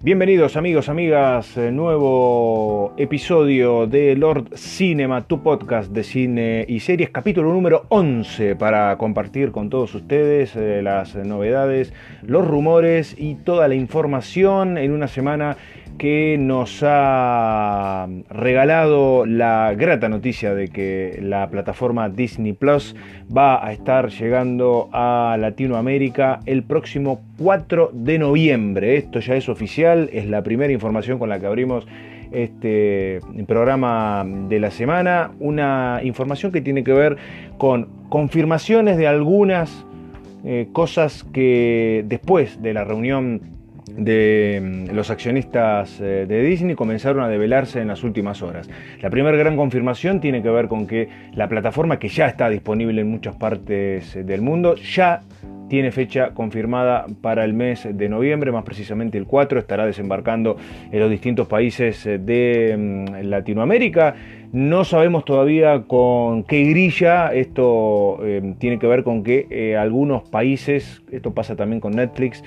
Bienvenidos amigos, amigas, eh, nuevo episodio de Lord Cinema, tu podcast de cine y series, capítulo número 11 para compartir con todos ustedes eh, las novedades, los rumores y toda la información en una semana que nos ha regalado la grata noticia de que la plataforma Disney Plus va a estar llegando a Latinoamérica el próximo 4 de noviembre. Esto ya es oficial, es la primera información con la que abrimos este programa de la semana, una información que tiene que ver con confirmaciones de algunas eh, cosas que después de la reunión de mm, los accionistas eh, de Disney comenzaron a develarse en las últimas horas. La primera gran confirmación tiene que ver con que la plataforma que ya está disponible en muchas partes eh, del mundo ya tiene fecha confirmada para el mes de noviembre, más precisamente el 4, estará desembarcando en los distintos países eh, de mm, Latinoamérica. No sabemos todavía con qué grilla, esto tiene que ver con que algunos países, esto pasa también con Netflix,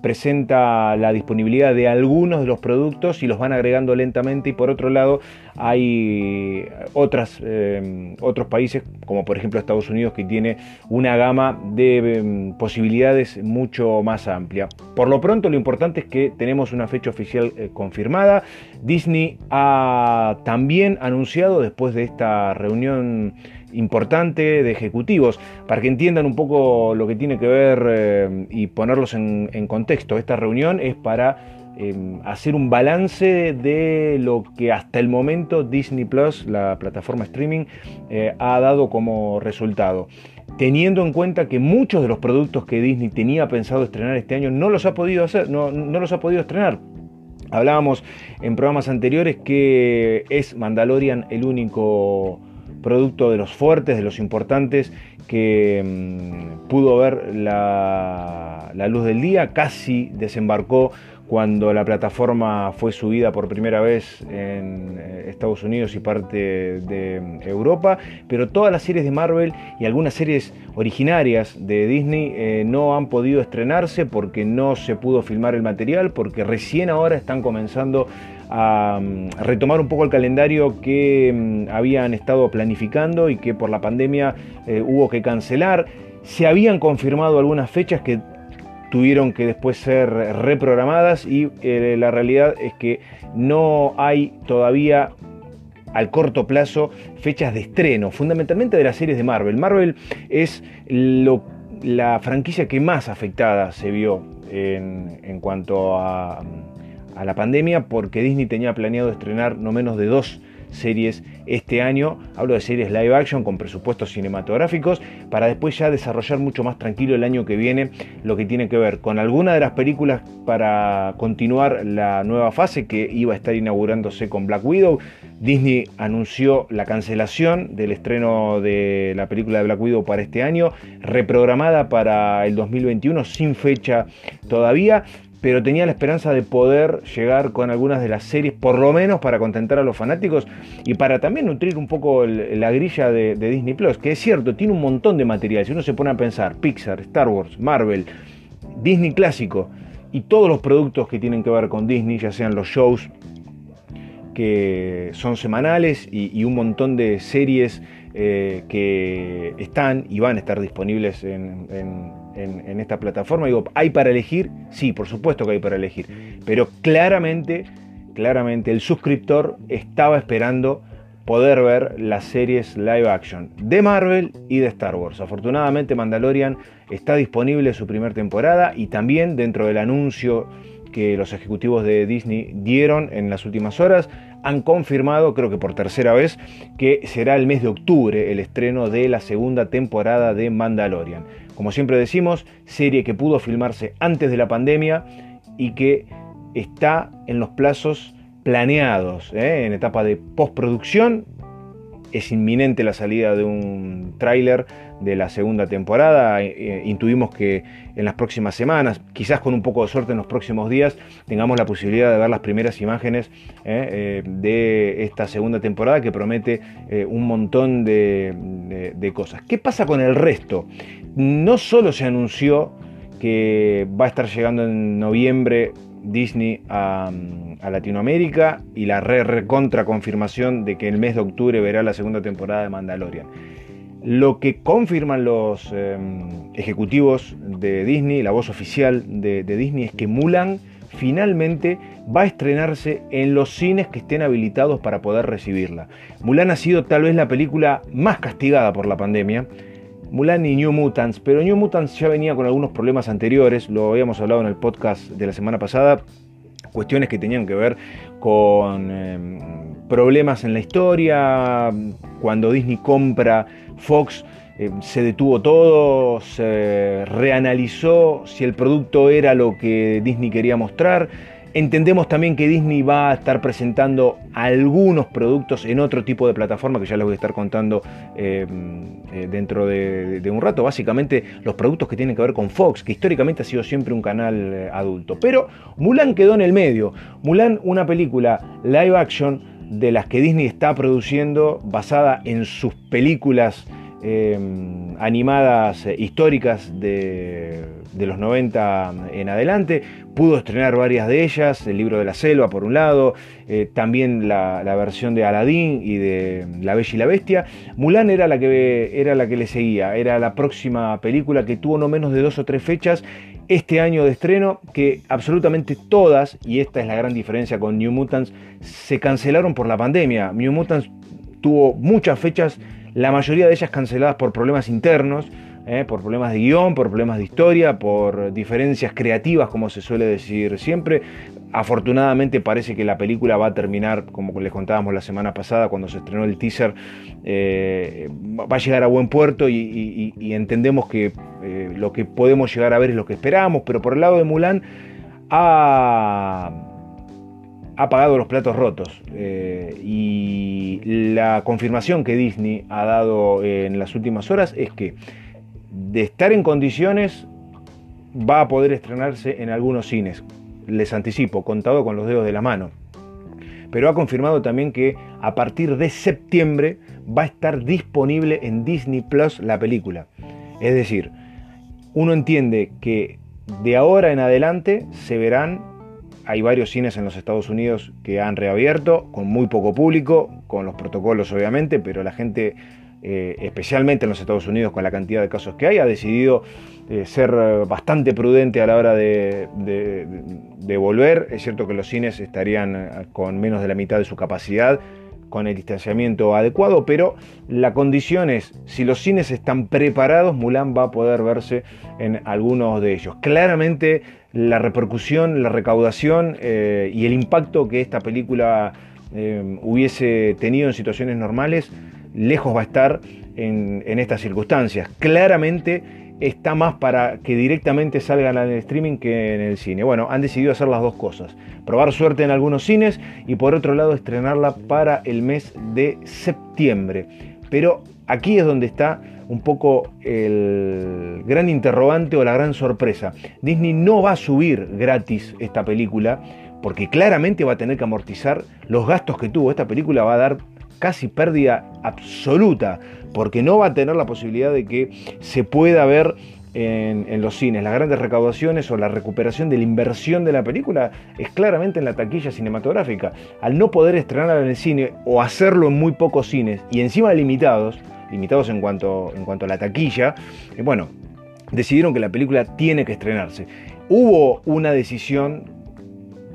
presenta la disponibilidad de algunos de los productos y los van agregando lentamente y por otro lado hay otras, eh, otros países como por ejemplo Estados Unidos que tiene una gama de posibilidades mucho más amplia. Por lo pronto lo importante es que tenemos una fecha oficial eh, confirmada. Disney ha también anunciado después de esta reunión importante de ejecutivos, para que entiendan un poco lo que tiene que ver eh, y ponerlos en, contexto. Esta reunión es para eh, hacer un balance de lo que hasta el momento Disney Plus, la plataforma streaming, eh, ha dado como resultado. Teniendo en cuenta que muchos de los productos que Disney tenía pensado estrenar este año no los ha podido hacer, no, no los ha podido estrenar. Hablábamos en programas anteriores que es Mandalorian el único producto de los fuertes, de los importantes, que mm, pudo ver la, luz del día, casi desembarcó cuando la plataforma fue subida por primera vez en eh, Estados Unidos y parte de Europa, pero todas las series de Marvel y algunas series originarias de Disney eh, no han podido estrenarse porque no se pudo filmar el material, porque recién ahora están comenzando a, retomar un poco el calendario que mm, habían estado planificando y que por la pandemia eh, hubo que cancelar. Se habían confirmado algunas fechas que tuvieron que después ser reprogramadas y eh, la realidad es que no hay todavía al corto plazo fechas de estreno, fundamentalmente de las series de Marvel. Marvel es la franquicia que más afectada se vio en cuanto a a la pandemia porque Disney tenía planeado estrenar no menos de dos series este año. Hablo de series live action con presupuestos cinematográficos para después ya desarrollar mucho más tranquilo el año que viene lo que tiene que ver con alguna de las películas para continuar la nueva fase que iba a estar inaugurándose con Black Widow. Disney anunció la cancelación del estreno de la película de Black Widow para este año, reprogramada para el 2021 sin fecha todavía pero tenía la esperanza de poder llegar con algunas de las series, por lo menos para contentar a los fanáticos y para también nutrir un poco la grilla de, Disney Plus, que es cierto, tiene un montón de material. Si uno se pone a pensar, Pixar, Star Wars, Marvel, Disney clásico y todos los productos que tienen que ver con Disney, ya sean los shows que son semanales y, un montón de series eh, que están y van a estar disponibles en en, esta plataforma. Digo, ¿hay para elegir? Sí, por supuesto que hay para elegir. Pero claramente, claramente el suscriptor estaba esperando poder ver las series live action de Marvel y de Star Wars. Afortunadamente Mandalorian está disponible su primera temporada y también dentro del anuncio que los ejecutivos de Disney dieron en las últimas horas, han confirmado, creo que por tercera vez, que será el mes de octubre el estreno de la segunda temporada de Mandalorian. Como siempre decimos, serie que pudo filmarse antes de la pandemia y que está en los plazos planeados, ¿eh? en etapa de postproducción. Es inminente la salida de un tráiler de la segunda temporada. Eh, eh, intuimos que en las próximas semanas, quizás con un poco de suerte en los próximos días, tengamos la posibilidad de ver las primeras imágenes de esta segunda temporada que promete un montón de cosas. ¿Qué pasa con el resto? no solo se anunció que va a estar llegando en noviembre Disney a, Latinoamérica y la re, recontra confirmación de que el mes de octubre verá la segunda temporada de Mandalorian. Lo que confirman los em, ejecutivos de Disney, la voz oficial de, de Disney, es que Mulan finalmente va a estrenarse en los cines que estén habilitados para poder recibirla. Mulan ha sido tal vez la película más castigada por la pandemia. Mulan y New Mutants, pero New Mutants ya venía con algunos problemas anteriores, lo habíamos hablado en el podcast de la semana pasada, cuestiones que tenían que ver con em, problemas en la historia, cuando Disney compra Fox eh, se detuvo todo, se reanalizó si el producto era lo que Disney quería mostrar. Entendemos también que Disney va a estar presentando algunos productos en otro tipo de plataforma que ya les voy a estar contando eh, eh, dentro de, un rato. Básicamente los productos que tienen que ver con Fox, que históricamente ha sido siempre un canal adulto. Pero Mulan quedó en el medio. Mulan, una película live action de las que Disney está produciendo basada en sus películas Em, animadas eh, históricas de, los 90 en adelante. Pudo estrenar varias de ellas, el libro de la selva por un lado, eh, también la, versión de Aladdin y de La Bella y la Bestia. Mulan era la, que, era la que le seguía, era la próxima película que tuvo no menos de dos o tres fechas este año de estreno, que absolutamente todas, y esta es la gran diferencia con New Mutants, se cancelaron por la pandemia. New Mutants tuvo muchas fechas la mayoría de ellas canceladas por problemas internos, eh, por problemas de guion, por problemas de historia, por diferencias creativas, como se suele decir siempre. Afortunadamente parece que la película va a terminar, como les contábamos la semana pasada cuando se estrenó el teaser, eh, va a llegar a buen puerto y, entendemos que eh, lo que podemos llegar a ver es lo que esperamos, pero por el lado de Mulan ha ha pagado los platos rotos. Eh, y la confirmación que Disney ha dado en las últimas horas es que de estar en condiciones va a poder estrenarse en algunos cines. Les anticipo, contado con los dedos de la mano. Pero ha confirmado también que a partir de septiembre va a estar disponible en Disney Plus la película. Es decir, uno entiende que de ahora en adelante se verán hay varios cines en los Estados Unidos que han reabierto, con muy poco público, con los protocolos obviamente, pero la gente, eh, especialmente en los Estados Unidos con la cantidad de casos que hay, ha decidido eh, ser bastante prudente a la hora de, volver. Es cierto que los cines estarían eh, con menos de la mitad de su capacidad, con el distanciamiento adecuado, pero la condición es, si los cines están preparados, Mulan va a poder verse en algunos de ellos. Claramente la repercusión, la recaudación eh, y el impacto que esta película eh, hubiese tenido en situaciones normales, lejos va a estar en, estas circunstancias. Claramente está más para que directamente salgan en streaming que en el cine. Bueno, han decidido hacer las dos cosas. Probar suerte en algunos cines y por otro lado estrenarla para el mes de septiembre. Pero aquí es donde está un poco el gran interrogante o la gran sorpresa. Disney no va a subir gratis esta película porque claramente va a tener que amortizar los gastos que tuvo. Esta película va a dar casi pérdida absoluta porque no va a tener la posibilidad de que se pueda ver en, los cines. Las grandes recaudaciones o la recuperación de la inversión de la película es claramente en la taquilla cinematográfica. Al no poder estrenarla en el cine o hacerlo en muy pocos cines y encima limitados, limitados en cuanto, en cuanto a la taquilla, eh, bueno, decidieron que la película tiene que estrenarse. Hubo una decisión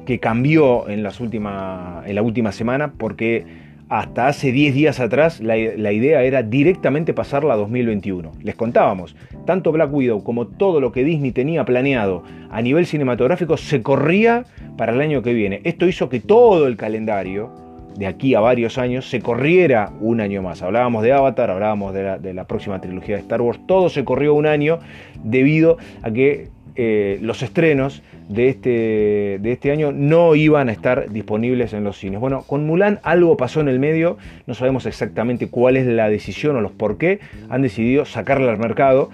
que cambió en, las última, en la última semana porque hasta hace 10 días atrás la, la, idea era directamente pasarla a 2021. Les contábamos, tanto Black Widow como todo lo que Disney tenía planeado a nivel cinematográfico se corría para el año que viene. Esto hizo que todo el calendario de aquí a varios años se corriera un año más. Hablábamos de Avatar, hablábamos de la, próxima trilogía de Star Wars, todo se corrió un año debido a que eh, los estrenos de este, de este año no iban a estar disponibles en los cines. Bueno, con Mulan algo pasó en el medio, no sabemos exactamente cuál es la decisión o los por qué, han decidido sacarla al mercado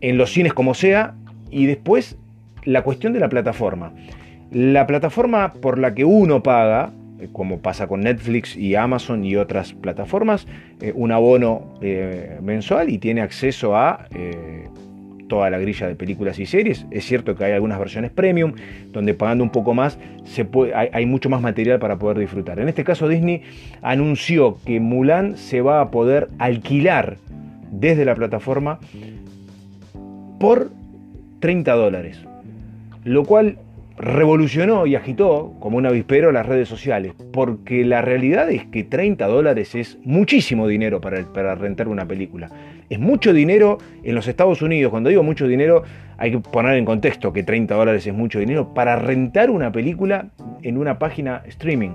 en los cines como sea y después la cuestión de la plataforma. La plataforma por la que uno paga, como pasa con Netflix y Amazon y otras plataformas, eh, un abono eh, mensual y tiene acceso a toda la grilla de películas y series. Es cierto que hay algunas versiones premium, donde pagando un poco más hay, mucho más material para poder disfrutar. En este caso Disney anunció que Mulan se va a poder alquilar desde la plataforma por 30 dólares. Lo cual revolucionó y agitó como un avispero las redes sociales, porque la realidad es que 30 dólares es muchísimo dinero para, rentar una película. Es mucho dinero en los Estados Unidos. Cuando digo mucho dinero, hay que poner en contexto que 30 dólares es mucho dinero para rentar una película en una página streaming.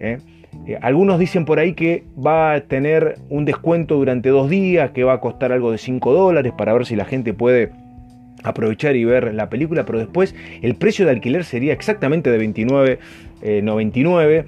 ¿eh? Eh, algunos dicen por ahí que va a tener un descuento durante dos días, que va a costar algo de 5 dólares para ver si la gente puede aprovechar y ver la película, pero después el precio de alquiler sería exactamente de 29.99, eh,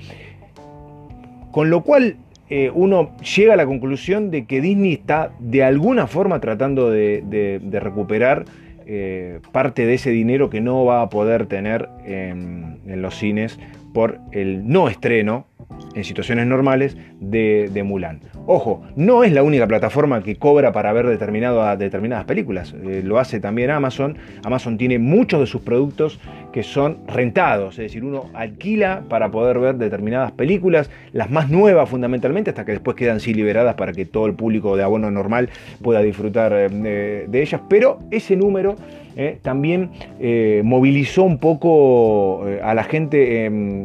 con lo cual eh, uno llega a la conclusión de que Disney está de alguna forma tratando de, recuperar eh, parte de ese dinero que no va a poder tener en los cines por el no estreno en situaciones normales de, Mulan. Ojo, no es la única plataforma que cobra para ver determinadas películas. Eh, lo hace también Amazon. Amazon tiene muchos de sus productos que son rentados, es decir, uno alquila para poder ver determinadas películas, las más nuevas fundamentalmente, hasta que después quedan sí liberadas para que todo el público de abono normal pueda disfrutar eh, de ellas. Pero ese número eh, también eh, movilizó un poco eh, a la gente en,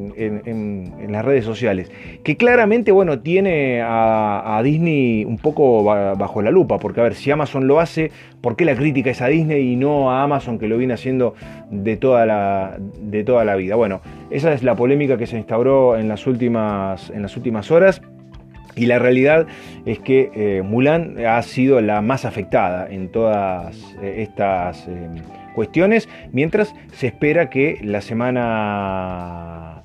las redes sociales, que claramente, bueno, tiene a, Disney un poco bajo la lupa, porque a ver, si Amazon lo hace, ¿por qué la crítica es a Disney y no a Amazon que lo viene haciendo de toda la, de toda la vida? Bueno, esa es la polémica que se instauró en las últimas, en las últimas horas. Y la realidad es que eh, Mulan ha sido la más afectada en todas eh, estas eh, cuestiones, mientras se espera que las semanas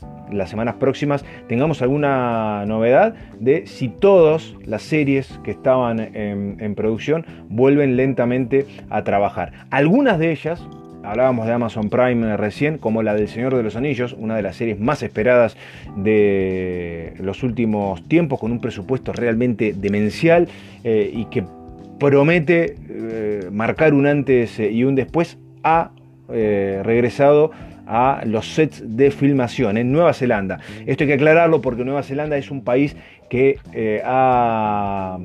próximas tengamos alguna novedad de si todas las series que estaban en producción vuelven lentamente a trabajar. Algunas de ellas, hablábamos de Amazon Prime recién, como la del Señor de los Anillos, una de las series más esperadas de los últimos tiempos, con un presupuesto realmente demencial eh, y que promete eh, marcar un antes y un después, ha eh, regresado a los sets de filmación en Nueva Zelanda. Esto hay que aclararlo porque Nueva Zelanda es un país que ha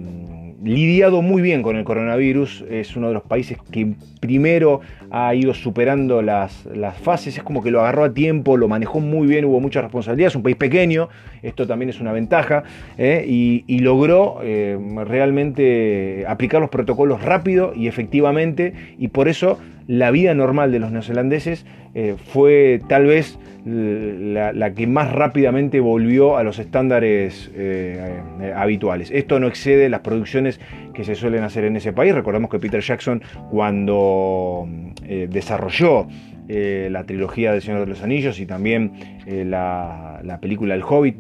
lidiado muy bien con el coronavirus, es uno de los países que primero ha ido superando las, fases, es como que lo agarró a tiempo, lo manejó muy bien, hubo mucha responsabilidad, es un país pequeño, esto también es una ventaja, ¿eh? y, logró eh, realmente aplicar los protocolos rápido y efectivamente, y por eso la vida normal de los neozelandeses eh, fue tal vez la, que más rápidamente volvió a los estándares eh, eh, habituales. Esto no excede las producciones que se suelen hacer en ese país. Recordemos que Peter Jackson cuando desarrolló la trilogía del Señor de los Anillos y también la, película El Hobbit,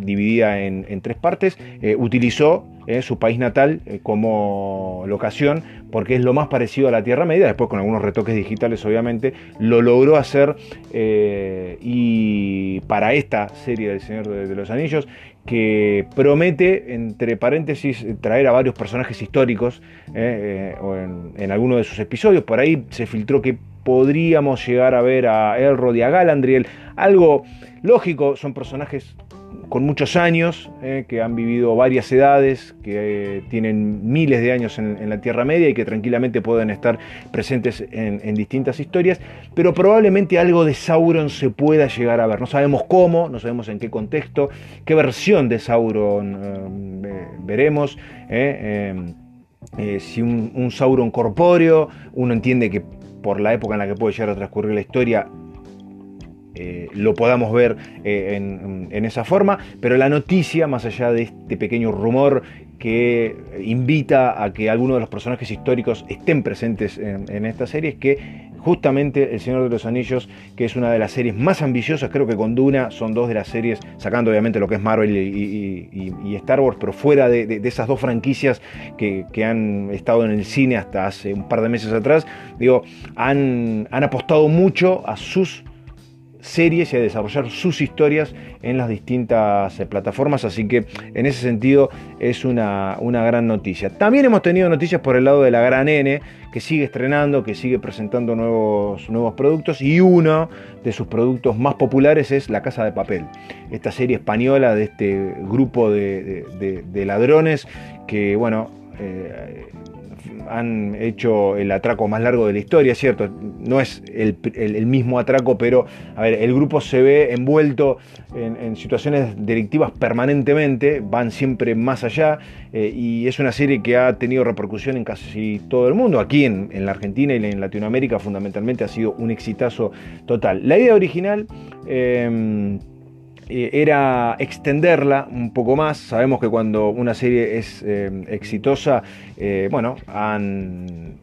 dividida en tres partes, utilizó su país natal como locación porque es lo más parecido a la Tierra Media, después con algunos retoques digitales obviamente, lo logró hacer eh, y para esta serie del Señor de, los Anillos, que promete, entre paréntesis, traer a varios personajes históricos eh, eh, en, alguno de sus episodios, por ahí se filtró que podríamos llegar a ver a Elrond y a Galandriel, algo lógico, son personajes con muchos años, eh, que han vivido varias edades, que eh, tienen miles de años en, la Tierra Media y que tranquilamente pueden estar presentes en, distintas historias, pero probablemente algo de Sauron se pueda llegar a ver. No sabemos cómo, no sabemos en qué contexto, qué versión de Sauron eh, veremos. si un Sauron corpóreo, uno entiende que por la época en la que puede llegar a transcurrir la historia, eh, lo podamos ver eh, en, esa forma, pero la noticia, más allá de este pequeño rumor que invita a que algunos de los personajes históricos estén presentes en, esta serie, es que justamente El Señor de los Anillos, que es una de las series más ambiciosas, creo que con Duna son dos de las series, sacando obviamente lo que es Marvel y, Star Wars, pero fuera de, esas dos franquicias que, han estado en el cine hasta hace un par de meses atrás, digo, han, han apostado mucho a sus series y a desarrollar sus historias en las distintas eh, plataformas, así que en ese sentido es una, una, gran noticia. También hemos tenido noticias por el lado de la Gran N, que sigue estrenando, que sigue presentando nuevos, nuevos productos y uno de sus productos más populares es La Casa de Papel, esta serie española de este grupo de, de ladrones que, bueno, eh, han hecho el atraco más largo de la historia, ¿cierto? No es el, mismo atraco, pero a ver, el grupo se ve envuelto en, situaciones delictivas permanentemente, van siempre más allá, eh, y es una serie que ha tenido repercusión en casi todo el mundo. Aquí en, la Argentina y en Latinoamérica fundamentalmente ha sido un exitazo total. La idea original... Eh, eh, era extenderla un poco más. Sabemos que cuando una serie es eh, exitosa, eh, bueno, han,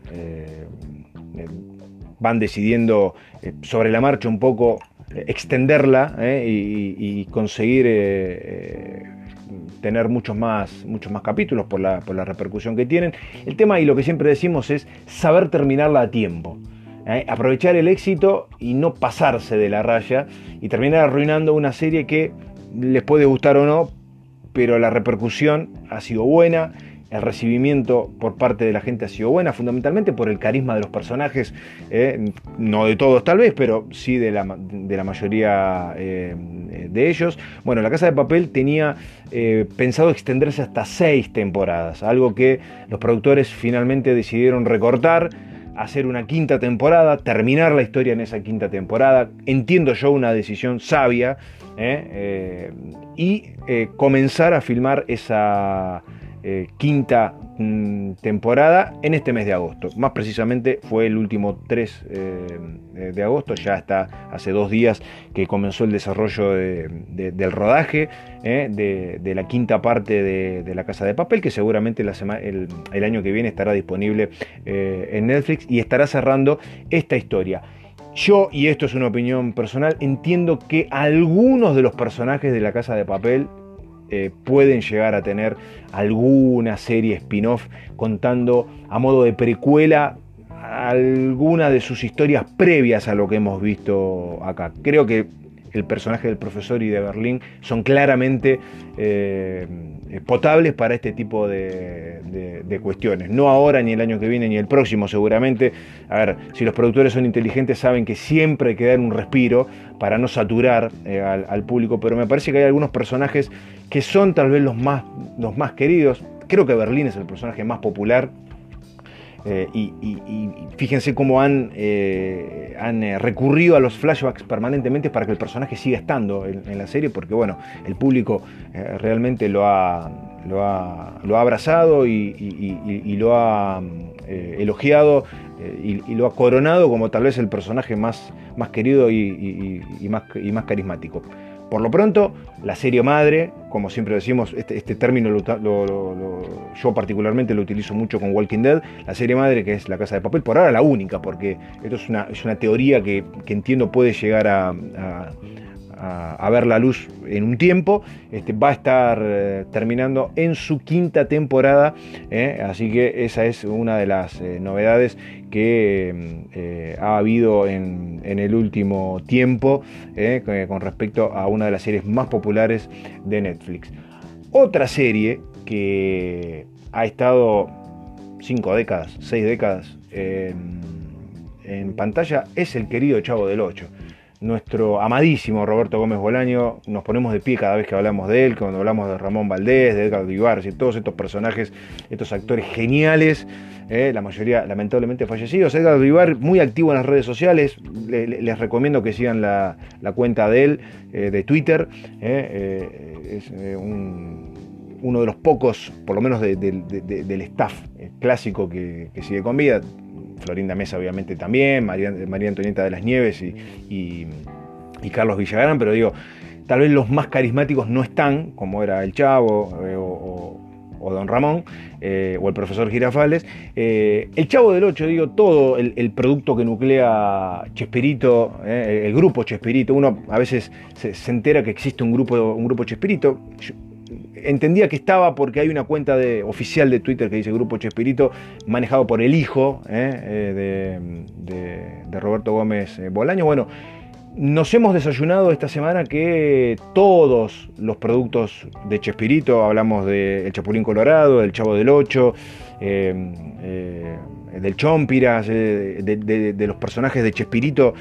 van decidiendo sobre la marcha un poco extenderla y, conseguir tener muchos más, muchos más capítulos por la, por la repercusión que tienen. El tema y lo que siempre decimos es saber terminarla a tiempo. ¿Eh? aprovechar el éxito y no pasarse de la raya y terminar arruinando una serie que les puede gustar o no, pero la repercusión ha sido buena, el recibimiento por parte de la gente ha sido buena, fundamentalmente por el carisma de los personajes, ¿eh? no de todos tal vez, pero sí de la, de la mayoría eh, de ellos. Bueno, La Casa de Papel tenía pensado extenderse hasta seis temporadas, algo que los productores finalmente decidieron recortar hacer una quinta temporada, terminar la historia en esa quinta temporada. Entiendo yo una decisión sabia ¿eh? Eh, y eh, comenzar a filmar esa quinta mm, temporada en este mes de agosto. Más precisamente fue el último 3 de agosto, ya está hace dos días que comenzó el desarrollo del rodaje de, la quinta parte de, La Casa de Papel, que seguramente el, año que viene estará disponible en Netflix y estará cerrando esta historia. Yo, y esto es una opinión personal, entiendo que algunos de los personajes de la Casa de Papel eh, pueden llegar a tener alguna serie spin-off contando a modo de precuela alguna de sus historias previas a lo que hemos visto acá. Creo que el personaje del profesor y de Berlín son claramente eh, potables para este tipo de, cuestiones. No ahora, ni el año que viene, ni el próximo seguramente. A ver, si los productores son inteligentes saben que siempre hay que dar un respiro para no saturar eh, al, público, pero me parece que hay algunos personajes que son tal vez los más, los más queridos. Creo que Berlín es el personaje más popular eh, y, fíjense cómo han, eh, han eh, recurrido a los flashbacks permanentemente para que el personaje siga estando en, la serie, porque bueno, el público realmente lo ha, lo ha, lo ha abrazado y, lo ha elogiado y, lo ha coronado como tal vez el personaje más, más querido más, y más carismático. Por lo pronto, la serie madre, como siempre decimos, este, este término yo particularmente lo utilizo mucho con Walking Dead, la serie madre que es La Casa de Papel, por ahora la única, porque esto es una, es una teoría que, entiendo puede llegar a, ver la luz en un tiempo. Este, va a estar eh, terminando en su quinta temporada, eh, así que esa es una de las eh, novedades que ha habido en, el último tiempo con respecto a una de las series más populares de Netflix. Otra serie que ha estado cinco décadas, seis décadas en pantalla es el querido Chavo del Ocho nuestro amadísimo Roberto Gómez Bolaño, nos ponemos de pie cada vez que hablamos de él, cuando hablamos de Ramón Valdés, de Edgar Vivar, y todos estos personajes, estos actores geniales, eh, la mayoría lamentablemente fallecidos. Edgar Vivar, muy activo en las redes sociales, les recomiendo que sigan la, cuenta de él, eh, de Twitter, eh, es uno de los pocos, por lo menos del staff clásico que sigue con vida Florinda Mesa obviamente también, María, Antonieta de las Nieves y, Carlos Villagrán, pero digo, tal vez los más carismáticos no están, como era el Chavo eh, o, Don Ramón eh, o el profesor Girafales. Eh, el Chavo del Ocho, digo, todo el, producto que nuclea Chespirito, el grupo Chespirito, uno a veces se, entera que existe un grupo, un grupo Chespirito entendía que estaba porque hay una cuenta de, oficial de Twitter que dice Grupo Chespirito, manejado por el hijo eh, eh, de, Roberto Gómez eh, Bolaño. Bueno, nos hemos desayunado esta semana que todos los productos de Chespirito, hablamos del Chapulín Colorado, del Chavo del Ocho, eh, del Chompiras, eh, de, los personajes de Chespirito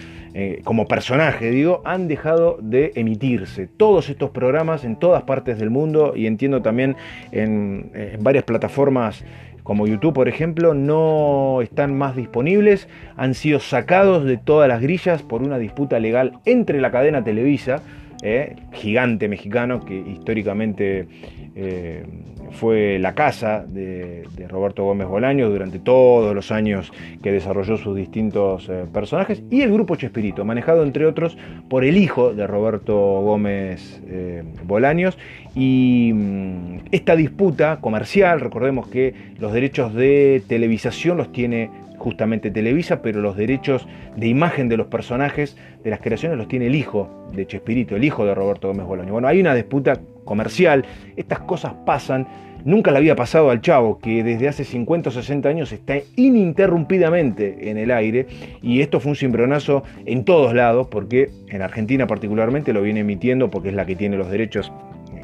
como personaje, digo, han dejado de emitirse. Todos estos programas en todas partes del mundo y entiendo también en, en varias plataformas como YouTube por ejemplo, no están más disponibles, han sido sacados de todas las grillas por una disputa legal entre la cadena Televisa, eh, gigante mexicano que históricamente eh, fue la casa de, Roberto Gómez Bolaño durante todos los años que desarrolló sus distintos eh, personajes, y el grupo Chespirito, manejado entre otros por el hijo de Roberto Gómez eh, Bolaños. Y mm, esta disputa comercial, recordemos que los derechos de televisación los tiene justamente Televisa, pero los derechos de imagen de los personajes de las creaciones los tiene el hijo de Chespirito, el hijo de Roberto Gómez Bolaño. Bueno, hay una disputa comercial, estas cosas pasan, nunca le había pasado al Chavo, que desde hace 50 o 60 años está ininterrumpidamente en el aire, y esto fue un cimbronazo en todos lados, porque en Argentina particularmente lo viene emitiendo, porque es la que tiene los derechos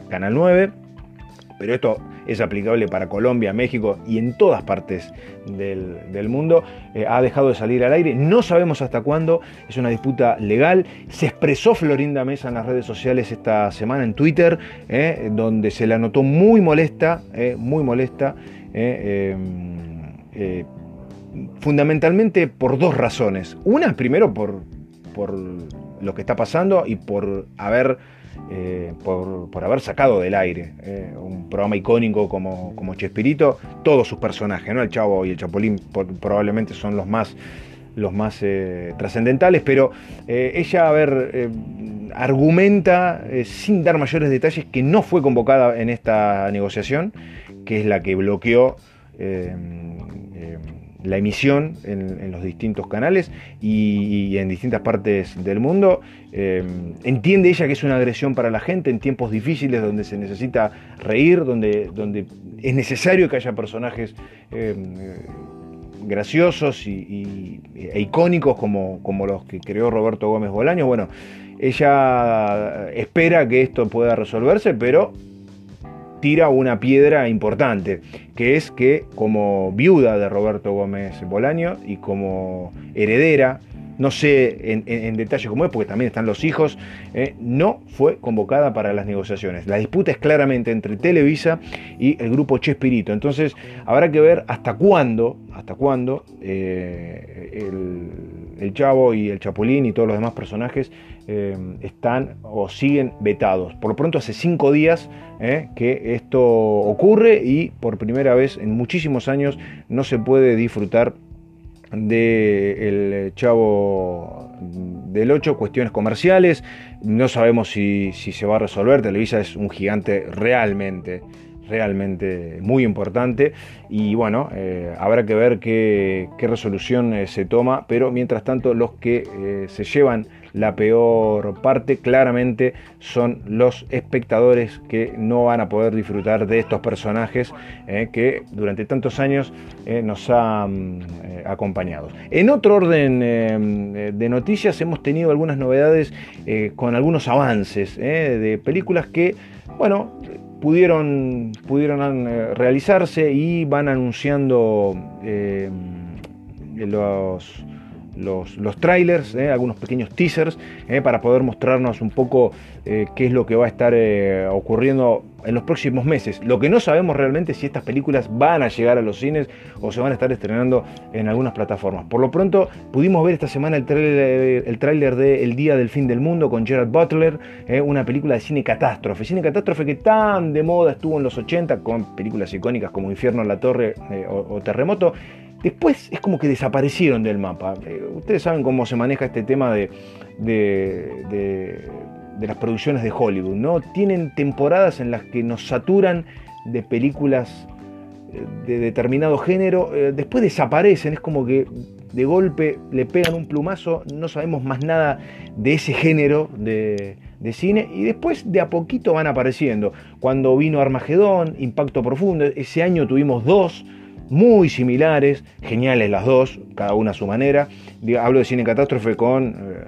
Canal 9, pero esto es aplicable para Colombia, México y en todas partes del, mundo, eh, ha dejado de salir al aire. No sabemos hasta cuándo, es una disputa legal. Se expresó Florinda Mesa en las redes sociales esta semana en Twitter, eh, donde se la notó muy molesta, eh, muy molesta, fundamentalmente por dos razones. Una, primero, por, por lo que está pasando y por haber eh, por, haber sacado del aire eh, un programa icónico como, como Chespirito, todos sus personajes, ¿no? El Chavo y el Chapulín probablemente son los más, los más eh, trascendentales, pero ella, a ver, argumenta, sin dar mayores detalles, que no fue convocada en esta negociación, que es la que bloqueó la emisión en, los distintos canales y, en distintas partes del mundo. Eh, entiende ella que es una agresión para la gente en tiempos difíciles donde se necesita reír, donde, donde es necesario que haya personajes eh, graciosos y, e icónicos como, como los que creó Roberto Gómez Bolaño. Bueno, ella espera que esto pueda resolverse, pero tira una piedra importante, que es que como viuda de Roberto Gómez Bolaño y como heredera, no sé en, detalle cómo es, porque también están los hijos, eh, no fue convocada para las negociaciones. La disputa es claramente entre Televisa y el grupo Chespirito. Entonces habrá que ver hasta cuándo, hasta cuándo eh, el, Chavo y el Chapulín y todos los demás personajes eh, están o siguen vetados. Por lo pronto hace cinco días que esto ocurre y por primera vez en muchísimos años no se puede disfrutar del Chavo del 8, cuestiones comerciales. No sabemos si, se va a resolver. Televisa es un gigante realmente, realmente muy importante. Y bueno, eh, habrá que ver qué, resolución eh, se toma. Pero mientras tanto, los que eh, se llevan la peor parte claramente son los espectadores que no van a poder disfrutar de estos personajes eh, que durante tantos años eh, nos han eh, acompañado. En otro orden de noticias hemos tenido algunas novedades con algunos avances de películas que, bueno, pudieron, pudieron realizarse y van anunciando los los, trailers, eh, algunos pequeños teasers, eh, para poder mostrarnos un poco eh, qué es lo que va a estar ocurriendo en los próximos meses. Lo que no sabemos realmente es si estas películas van a llegar a los cines o se van a estar estrenando en algunas plataformas. Por lo pronto, pudimos ver esta semana el tráiler el tráiler de El Día del Fin del Mundo con Gerard Butler, una película de cine catástrofe. Cine catástrofe que tan de moda estuvo en los 80 con películas icónicas como Infierno en la Torre o Terremoto Después es como que desaparecieron del mapa. Eh, ustedes saben cómo se maneja este tema de, de, las producciones de Hollywood, ¿no? Tienen temporadas en las que nos saturan de películas eh, de determinado género, eh, después desaparecen, es como que de golpe le pegan un plumazo, no sabemos más nada de ese género de, de, cine y después de a poquito van apareciendo. Cuando vino Armagedón, Impacto Profundo, ese año tuvimos dos, muy similares, geniales las dos, cada una a su manera. Hablo de cine catástrofe con eh,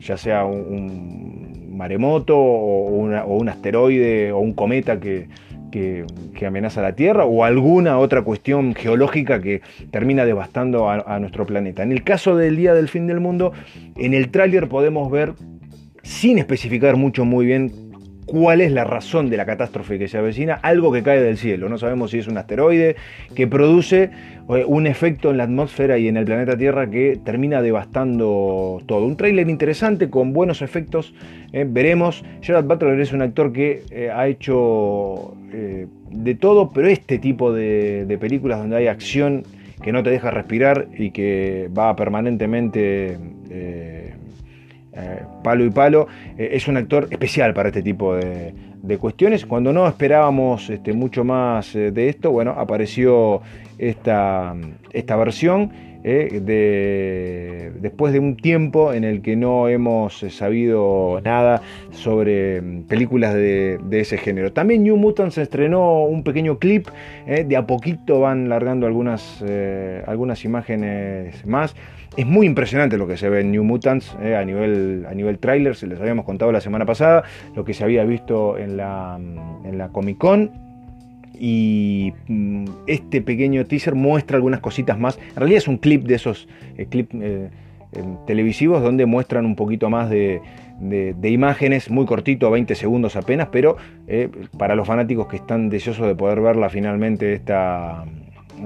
ya sea un, maremoto o, un asteroide o un cometa que, amenaza la Tierra o alguna otra cuestión geológica que termina devastando a, nuestro planeta. En el caso del Día del Fin del Mundo, en el tráiler podemos ver, sin especificar mucho muy bien cuál es la razón de la catástrofe que se avecina, algo que cae del cielo. No sabemos si es un asteroide que produce eh, un efecto en la atmósfera y en el planeta Tierra que termina devastando todo. Un tráiler interesante con buenos efectos. Eh, veremos. Gerard Butler es un actor que eh, ha hecho de todo, pero este tipo de, películas donde hay acción que no te deja respirar y que va permanentemente palo y palo, eh, es un actor especial para este tipo de, cuestiones. Cuando no esperábamos este, mucho más eh, de esto, bueno, apareció esta, esta versión. de, después de un tiempo en el que no hemos sabido nada sobre mm, películas de, ese género. También New Mutants estrenó un pequeño clip, de a poquito van largando algunas, algunas imágenes más. Es muy impresionante lo que se ve en New Mutants eh, a nivel, a nivel trailer, se les habíamos contado la semana pasada, lo que se había visto en la, en la Comic Con. Y mm, este pequeño teaser muestra algunas cositas más. En realidad es un clip de esos eh, clips eh, televisivos donde muestran un poquito más de, de, imágenes, muy cortito, 20 segundos apenas, pero para los fanáticos que están deseosos de poder verla finalmente esta,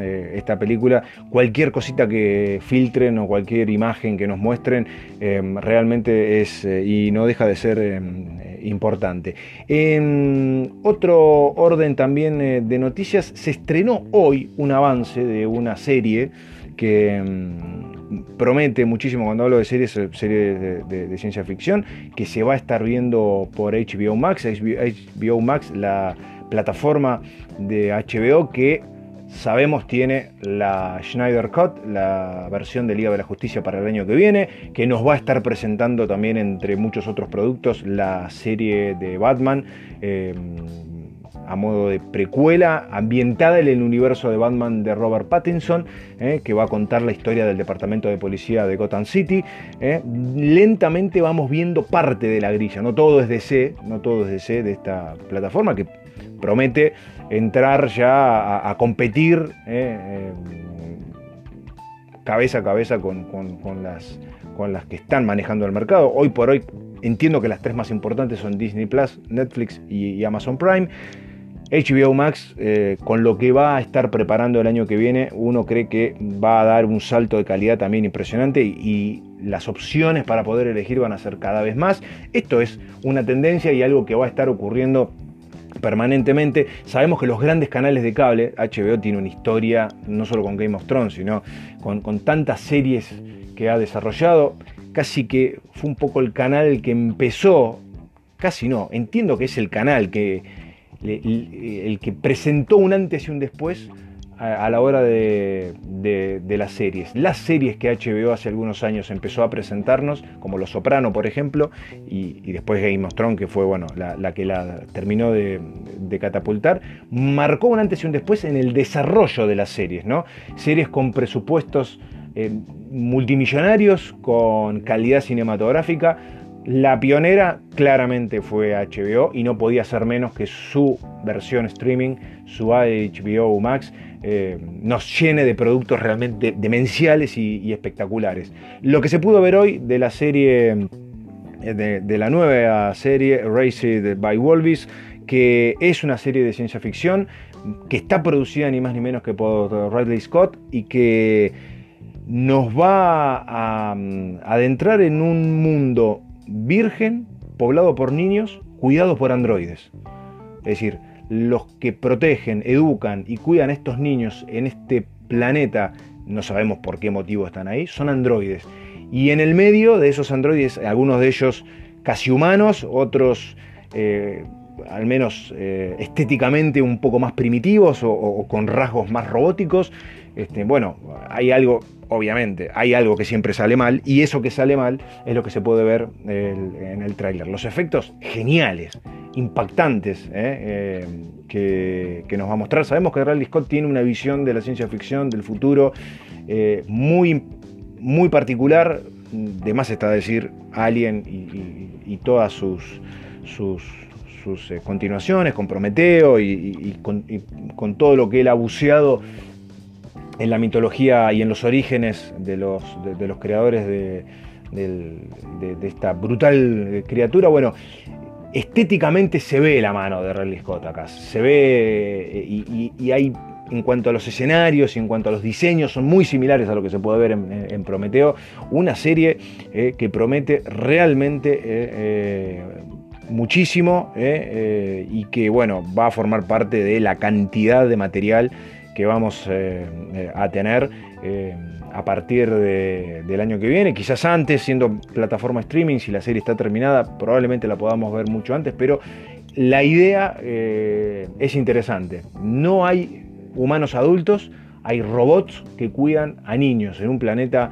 eh, esta película, cualquier cosita que filtren o cualquier imagen que nos muestren eh, realmente es eh, y no deja de ser importante. En otro orden también de noticias, se estrenó hoy un avance de una serie que mm, promete muchísimo cuando hablo de series, series de, ciencia ficción, que se va a estar viendo por HBO Max, HBO Max, la plataforma de HBO que sabemos tiene la Schneider Cut, la versión de Liga de la Justicia para el año que viene, que nos va a estar presentando también entre muchos otros productos la serie de Batman. Eh, a modo de precuela ambientada en el universo de Batman de Robert Pattinson, eh, que va a contar la historia del departamento de policía de Gotham City. Eh. Lentamente vamos viendo parte de la grilla, no todo es DC, no todo es DC de esta plataforma que promete entrar ya a, competir eh, cabeza a cabeza con, las, con las que están manejando el mercado. Hoy por hoy entiendo que las tres más importantes son Disney Plus, Netflix y, Amazon Prime. HBO Max, eh, con lo que va a estar preparando el año que viene, uno cree que va a dar un salto de calidad también impresionante y las opciones para poder elegir van a ser cada vez más. Esto es una tendencia y algo que va a estar ocurriendo permanentemente. Sabemos que los grandes canales de cable, HBO tiene una historia no solo con Game of Thrones, sino con, tantas series que ha desarrollado, casi que fue un poco el canal que empezó, casi no, entiendo que es el canal que el que presentó un antes y un después a, la hora de, las series. Las series que HBO hace algunos años empezó a presentarnos, como Los Soprano, por ejemplo, y, después Game of Thrones, que fue bueno, la, que la terminó de, catapultar, marcó un antes y un después en el desarrollo de las series, ¿no? Series con presupuestos eh, multimillonarios, con calidad cinematográfica. La pionera claramente fue HBO y no podía ser menos que su versión streaming, su HBO Max, eh, nos llene de productos realmente demenciales y, espectaculares. Lo que se pudo ver hoy de la serie, eh, de, la nueva serie Raised by Wolves, que es una serie de ciencia ficción que está producida ni más ni menos que por Ridley Scott y que nos va a mm, adentrar en un mundo virgen, poblado por niños, cuidado por androides. Es decir, los que protegen, educan y cuidan a estos niños en este planeta, no sabemos por qué motivo están ahí, son androides. Y en el medio de esos androides, algunos de ellos casi humanos, otros eh, al menos eh, estéticamente un poco más primitivos o, con rasgos más robóticos. Este, bueno, hay algo, obviamente, hay algo que siempre sale mal y eso que sale mal es lo que se puede ver en el tráiler. Los efectos geniales, impactantes ¿eh? Eh, que, nos va a mostrar. Sabemos que Ridley Scott tiene una visión de la ciencia ficción, del futuro, eh, muy, muy particular. de más está decir Alien y, todas sus, sus, continuaciones, con Prometeo y, con, todo lo que él ha buceado en la mitología y en los orígenes de los, creadores de, esta brutal criatura. Bueno, estéticamente se ve la mano de Ridley Scott acá, se ve eh, y, hay en cuanto a los escenarios y en cuanto a los diseños son muy similares a lo que se puede ver en, Prometeo, una serie eh, que promete realmente eh, muchísimo y que bueno va a formar parte de la cantidad de material que vamos a tener a partir del año que viene, quizás antes, siendo plataforma streaming, si la serie está terminada, probablemente la podamos ver mucho antes, pero la idea eh, es interesante. No hay humanos adultos, hay robots que cuidan a niños en un planeta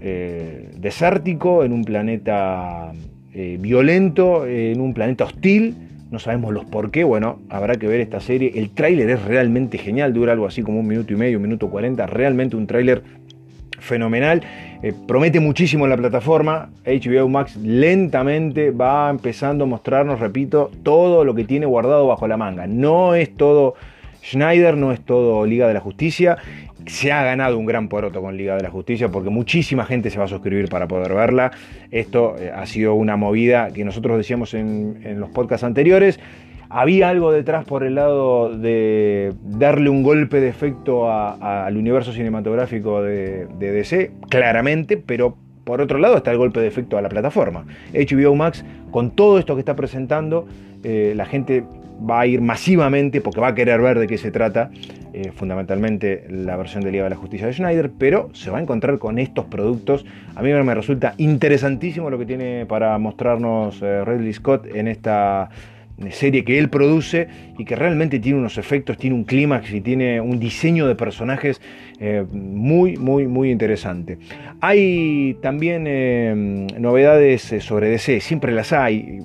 eh, desértico, en un planeta eh, violento, en un planeta hostil no sabemos los por qué, bueno, habrá que ver esta serie. El tráiler es realmente genial, dura algo así como un minuto y medio, un minuto cuarenta, realmente un tráiler fenomenal. Eh, promete muchísimo en la plataforma. HBO Max lentamente va empezando a mostrarnos, repito, todo lo que tiene guardado bajo la manga. No es todo Schneider, no es todo Liga de la Justicia se ha ganado un gran poroto con Liga de la Justicia porque muchísima gente se va a suscribir para poder verla. Esto eh, ha sido una movida que nosotros decíamos en, los podcasts anteriores. Había algo detrás por el lado de darle un golpe de efecto al universo cinematográfico de, DC, claramente, pero por otro lado está el golpe de efecto a la plataforma. HBO Max, con todo esto que está presentando, eh, la gente va a ir masivamente porque va a querer ver de qué se trata, eh, fundamentalmente la versión de Liga de la Justicia de Schneider, pero se va a encontrar con estos productos. A mí me resulta interesantísimo lo que tiene para mostrarnos eh, Ridley Scott en esta serie que él produce y que realmente tiene unos efectos, tiene un clímax y tiene un diseño de personajes eh, muy, muy, muy interesante. Hay también novedades sobre DC, siempre las hay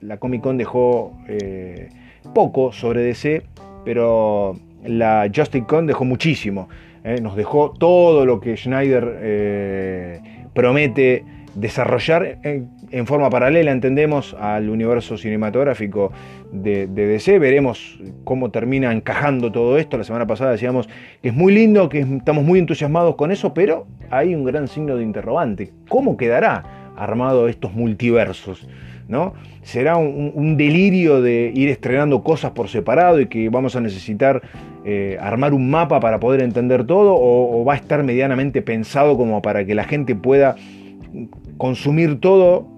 la Comic Con dejó eh, poco sobre DC, pero la Justin Con dejó muchísimo. Eh, nos dejó todo lo que Schneider eh, promete desarrollar en, forma paralela, entendemos, al universo cinematográfico de, DC. Veremos cómo termina encajando todo esto. La semana pasada decíamos que es muy lindo, que estamos muy entusiasmados con eso, pero hay un gran signo de interrogante. ¿Cómo quedará armado estos multiversos? ¿No? Será un, delirio de ir estrenando cosas por separado y que vamos a necesitar eh, armar un mapa para poder entender todo o, va a estar medianamente pensado como para que la gente pueda consumir todo,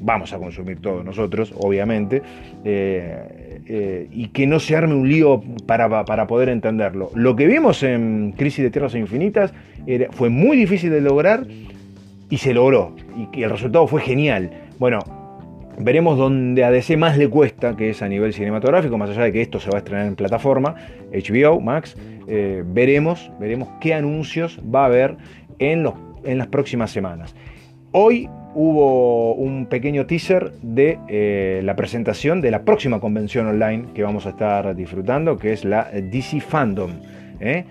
vamos a consumir todo nosotros, obviamente, eh, eh, y que no se arme un lío para, para, poder entenderlo. Lo que vimos en Crisis de Tierras Infinitas fue muy difícil de lograr y se logró, y que el resultado fue genial. Bueno, Veremos dónde a DC más le cuesta, que es a nivel cinematográfico, más allá de que esto se va a estrenar en plataforma, HBO, Max, eh, veremos, veremos qué anuncios va a haber en las próximas semanas. Hoy hubo un pequeño teaser de eh, la presentación de la próxima convención online que vamos a estar disfrutando, que es la DC Fandom. ¿eh?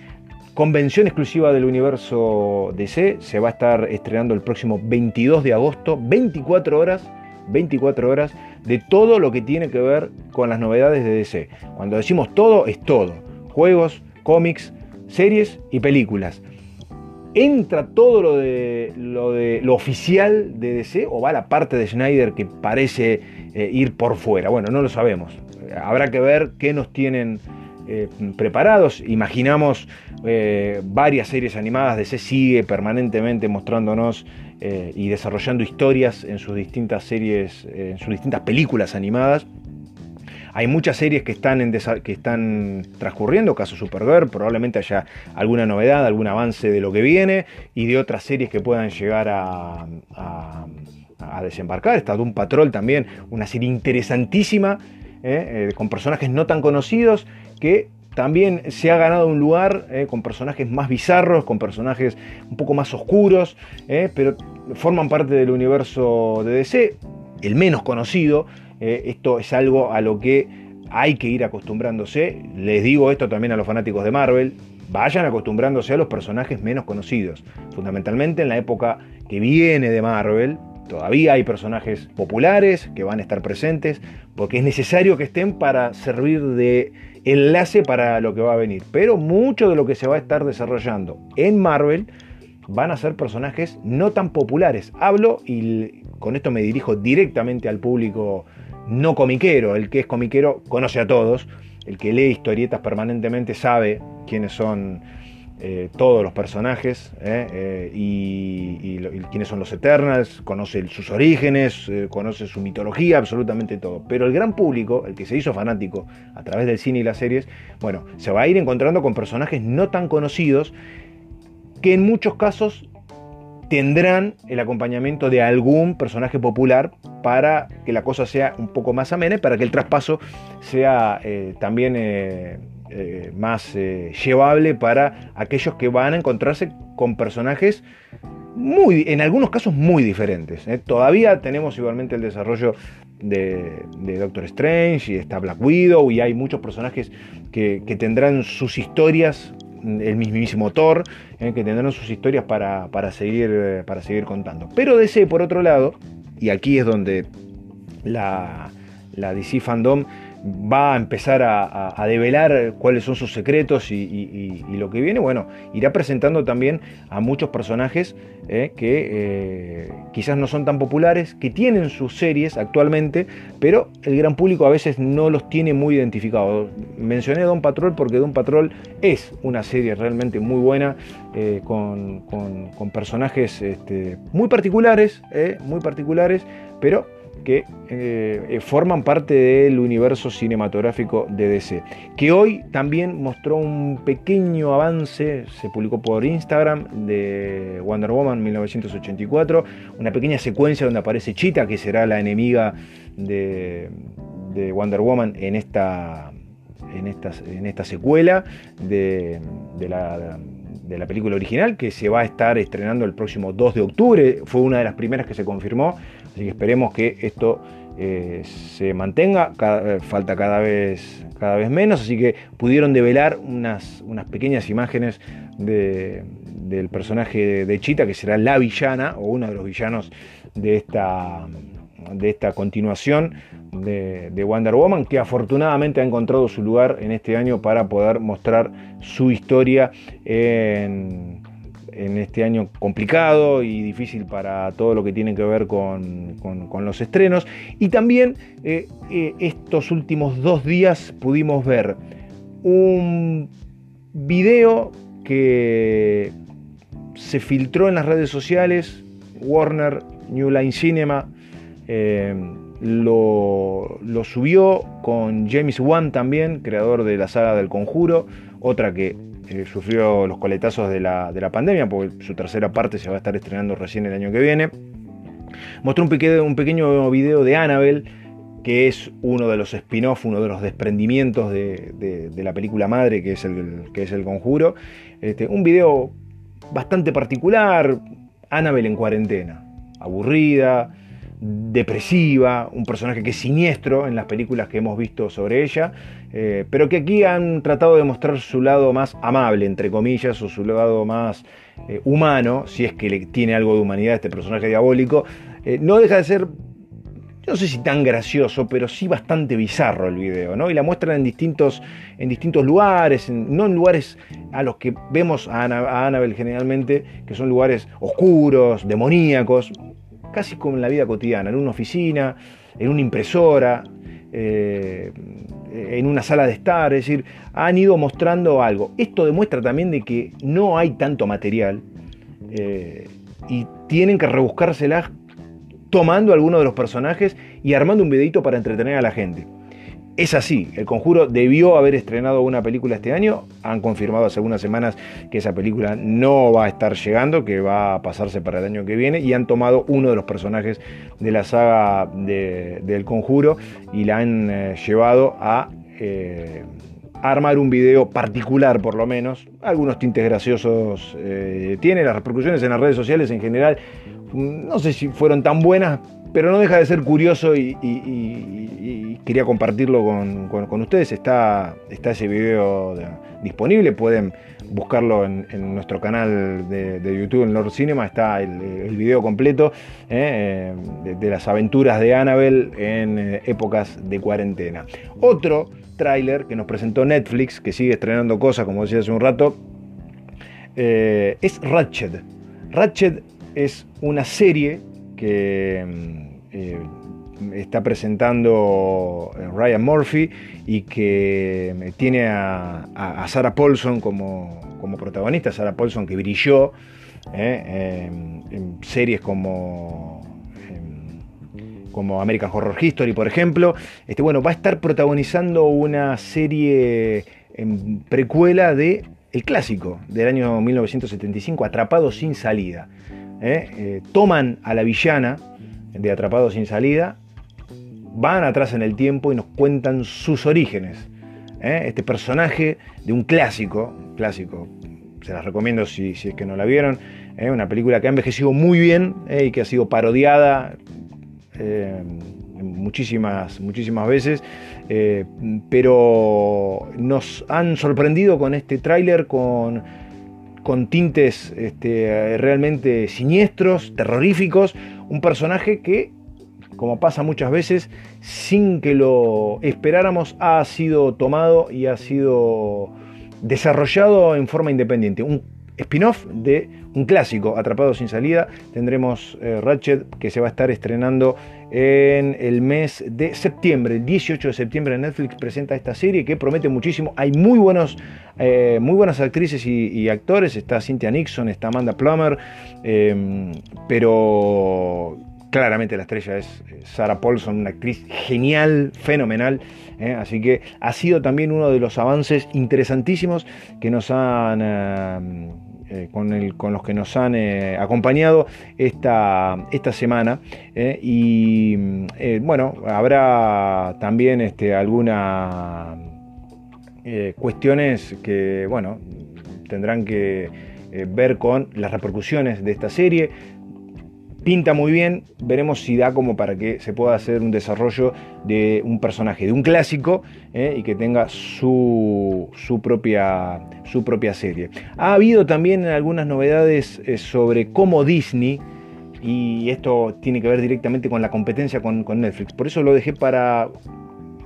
Convención exclusiva del universo DC, se va a estar estrenando el próximo 22 de agosto, 24 horas 24 horas de todo lo que tiene que ver con las novedades de DC. Cuando decimos todo, es todo. Juegos, cómics, series y películas. ¿Entra todo lo de, lo oficial de DC o va la parte de Snyder que parece eh, ir por fuera? Bueno, no lo sabemos. Habrá que ver qué nos tienen eh, preparados. Imaginamos eh, varias series animadas. DC sigue permanentemente mostrándonos eh, y desarrollando historias en sus distintas series, eh, en sus distintas películas animadas. Hay muchas series que están, en que están transcurriendo, caso Supergirl, probablemente haya alguna novedad, algún avance de lo que viene y de otras series que puedan llegar a, desembarcar. Está Doom Patrol también, una serie interesantísima, eh, con personajes no tan conocidos que también se ha ganado un lugar eh, con personajes más bizarros, con personajes un poco más oscuros, eh, pero forman parte del universo de DC, el menos conocido. Eh, esto es algo a lo que hay que ir acostumbrándose. Les digo esto también a los fanáticos de Marvel. vayan acostumbrándose a los personajes menos conocidos. Fundamentalmente en la época que viene de Marvel, todavía hay personajes populares que van a estar presentes, porque es necesario que estén para servir de enlace para lo que va a venir. Pero mucho de lo que se va a estar desarrollando en Marvel van a ser personajes no tan populares. Hablo y con esto me dirijo directamente al público no comiquero. El que es comiquero conoce a todos. El que lee historietas permanentemente sabe quiénes son eh, todos los personajes eh, eh, y, quiénes son los Eternals, conoce sus orígenes, conoce su mitología, absolutamente todo. Pero el gran público, el que se hizo fanático a través del cine y las series, bueno, se va a ir encontrando con personajes no tan conocidos que en muchos casos tendrán el acompañamiento de algún personaje popular para que la cosa sea un poco más amena, para que el traspaso sea también más eh, llevable para aquellos que van a encontrarse con personajes muy, en algunos casos muy diferentes. ¿eh? Todavía tenemos igualmente el desarrollo de, Doctor Strange y está Black Widow y hay muchos personajes que, tendrán sus historias, el mismísimo Thor, que tendrán sus historias para, seguir, para seguir contando. Pero DC, por otro lado, y aquí es donde la, la DC Fandom va a empezar a, develar cuáles son sus secretos y, lo que viene, bueno, irá presentando también a muchos personajes eh, que eh, quizás no son tan populares, que tienen sus series actualmente, pero el gran público a veces no los tiene muy identificados. Mencioné Don Patrol porque Don Patrol es una serie realmente muy buena, eh, con, personajes este, muy particulares, muy particulares, pero que eh, eh, forman parte del universo cinematográfico de DC, que hoy también mostró un pequeño avance, se publicó por Instagram, de Wonder Woman 1984, una pequeña secuencia donde aparece Cheetah, que será la enemiga de, Wonder Woman en esta, en en esta secuela de, la de la película original, que se va a estar estrenando el próximo 2 de octubre. Fue una de las primeras que se confirmó. Así que esperemos que esto eh, se mantenga. Eh, falta cada vez, cada vez menos. Así que pudieron develar unas, unas pequeñas imágenes del personaje de Chita, que será la villana o uno de los villanos de esta, de esta continuación de, de, Wonder Woman, que afortunadamente ha encontrado su lugar en este año para poder mostrar su historia en, en este año complicado y difícil para todo lo que tiene que ver con, los estrenos. Y también eh, eh, estos últimos dos días pudimos ver un video que se filtró en las redes sociales, Warner New Line Cinema. Eh, lo, lo, subió con James Wan también, creador de la saga del Conjuro, otra que eh, sufrió los coletazos de la, pandemia, porque su tercera parte se va a estar estrenando recién el año que viene. Mostró un, pequeño, un pequeño video de Annabelle, que es uno de los spin-off, uno de los desprendimientos de, la película madre, que es el, que es el Conjuro. Este, un video bastante particular, Annabelle en cuarentena, aburrida, depresiva, un personaje que es siniestro en las películas que hemos visto sobre ella, eh, pero que aquí han tratado de mostrar su lado más amable, entre comillas, o su lado más eh, humano, si es que le tiene algo de humanidad este personaje diabólico. Eh, no deja de ser, no sé si tan gracioso, pero sí bastante bizarro el video, ¿no? Y la muestran en distintos, en distintos lugares, no en lugares a los que vemos a, a Annabelle generalmente, que son lugares oscuros, demoníacos, casi como en la vida cotidiana, en una oficina, en una impresora, eh, en una sala de estar, es decir, han ido mostrando algo. Esto demuestra también de que no hay tanto material eh, y tienen que rebuscárselas tomando algunos de los personajes y armando un videito para entretener a la gente. Es así, El Conjuro debió haber estrenado una película este año, han confirmado hace algunas semanas que esa película no va a estar llegando, que va a pasarse para el año que viene, y han tomado uno de los personajes de la saga del Conjuro y la han eh, llevado a... Eh, armar un video particular por lo menos. Algunos tintes graciosos eh, tiene, las repercusiones en las redes sociales en general, mm, no sé si fueron tan buenas, pero no deja de ser curioso y, quería compartirlo con, ustedes. Está, está ese video disponible, pueden buscarlo en, nuestro canal de, YouTube, en Lord Cinema, está el, video completo eh, de, las aventuras de Annabelle en eh, épocas de cuarentena. Otro tráiler que nos presentó Netflix, que sigue estrenando cosas, como decía hace un rato, es Ratchet. Ratchet es una serie que está presentando Ryan Murphy y que tiene a, Sarah Paulson como, protagonista, Sarah Paulson que brilló eh, en, series como, como American Horror History, por ejemplo. Este, bueno, va a estar protagonizando una serie en precuela de el clásico del año 1975, Atrapado sin salida. Eh, eh, toman a la villana de Atrapado sin salida van atrás en el tiempo y nos cuentan sus orígenes. ¿eh? Este personaje de un clásico, clásico, se las recomiendo si, es que no la vieron, ¿eh? una película que ha envejecido muy bien ¿eh? y que ha sido parodiada muchísimas, muchísimas veces, pero nos han sorprendido con este tráiler con con tintes este, realmente siniestros, terroríficos, un personaje que como pasa muchas veces, sin que lo esperáramos, ha sido tomado y ha sido desarrollado en forma independiente. Un spin-off de un clásico, Atrapado sin salida. Tendremos eh, Ratchet que se va a estar estrenando en el mes de septiembre, el 18 de septiembre Netflix presenta esta serie que promete muchísimo. Hay muy, buenos, eh, muy buenas actrices y, actores. Está Cynthia Nixon, está Amanda Plummer, eh, pero claramente la estrella es eh, Sarah Paulson, una actriz genial, fenomenal. ¿eh? así que ha sido también uno de los avances interesantísimos que nos han. Eh, con, los que nos han acompañado esta, esta semana y bueno habrá también este, algunas cuestiones que bueno tendrán que ver con las repercusiones de esta serie pinta muy bien, veremos si da como para que se pueda hacer un desarrollo de un personaje, de un clásico, eh, y que tenga su, propia, su propia serie. Ha habido también algunas novedades eh, sobre cómo Disney, y esto tiene que ver directamente con la competencia con, Netflix, por eso lo dejé para,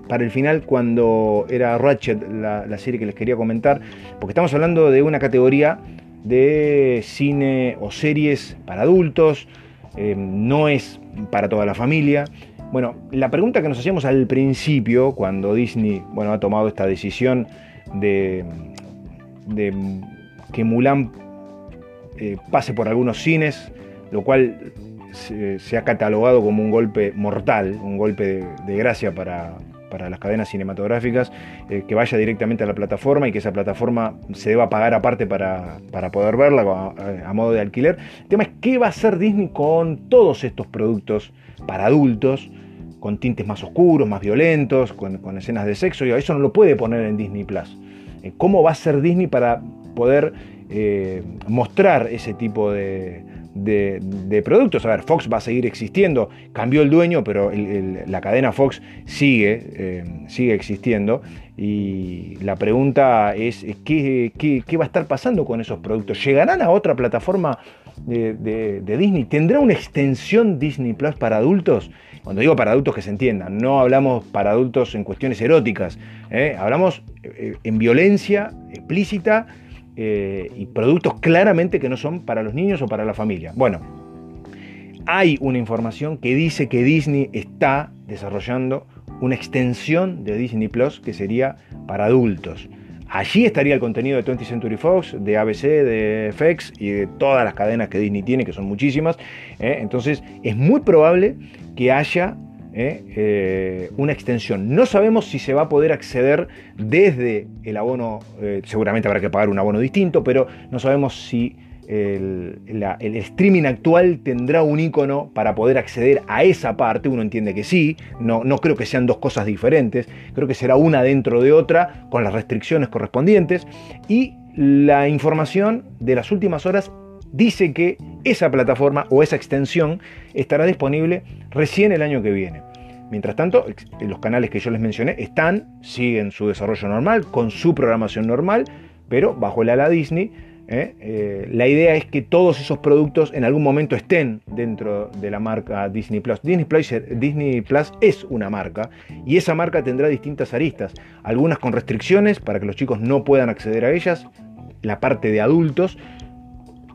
para el final cuando era Ratchet la, la serie que les quería comentar, porque estamos hablando de una categoría de cine o series para adultos, eh, no es para toda la familia. Bueno, la pregunta que nos hacíamos al principio, cuando Disney bueno, ha tomado esta decisión de, que Mulan eh, pase por algunos cines, lo cual se, ha catalogado como un golpe mortal, un golpe de gracia para, para las cadenas cinematográficas, eh, que vaya directamente a la plataforma y que esa plataforma se deba pagar aparte para, poder verla a, modo de alquiler. El tema es qué va a hacer Disney con todos estos productos para adultos, con tintes más oscuros, más violentos, con, escenas de sexo, y eso no lo puede poner en Disney Plus. Eh, ¿Cómo va a ser Disney para poder eh, mostrar ese tipo de, de, productos. A ver, Fox va a seguir existiendo, cambió el dueño, pero la cadena Fox sigue, eh, sigue existiendo. Y la pregunta es, ¿qué, ¿qué, va a estar pasando con esos productos? ¿Llegarán a otra plataforma de, Disney? ¿Tendrá una extensión Disney Plus para adultos? Cuando digo para adultos que se entiendan, no hablamos para adultos en cuestiones eróticas, ¿eh? hablamos eh, en violencia explícita eh, y productos claramente que no son para los niños o para la familia. Bueno, hay una información que dice que Disney está desarrollando una extensión de Disney Plus que sería para adultos. Allí estaría el contenido de 20th Century Fox, de ABC, de FX y de todas las cadenas que Disney tiene, que son muchísimas. ¿eh? Entonces es muy probable que haya ¿eh? Eh, una extensión. No sabemos si se va a poder acceder desde el abono, eh, seguramente habrá que pagar un abono distinto, pero no sabemos si el, streaming actual tendrá un icono para poder acceder a esa parte. Uno entiende que sí, no, no creo que sean dos cosas diferentes, creo que será una dentro de otra con las restricciones correspondientes. Y la información de las últimas horas dice que esa plataforma o esa extensión estará disponible recién el año que viene. Mientras tanto, los canales que yo les mencioné están, siguen su desarrollo normal, con su programación normal, pero bajo el ala Disney. ¿eh? Eh, la idea es que todos esos productos en algún momento estén dentro de la marca. Disney Plus. Disney Plus es una marca y esa marca tendrá distintas aristas, algunas con restricciones para que los chicos no puedan acceder a ellas, la parte de adultos.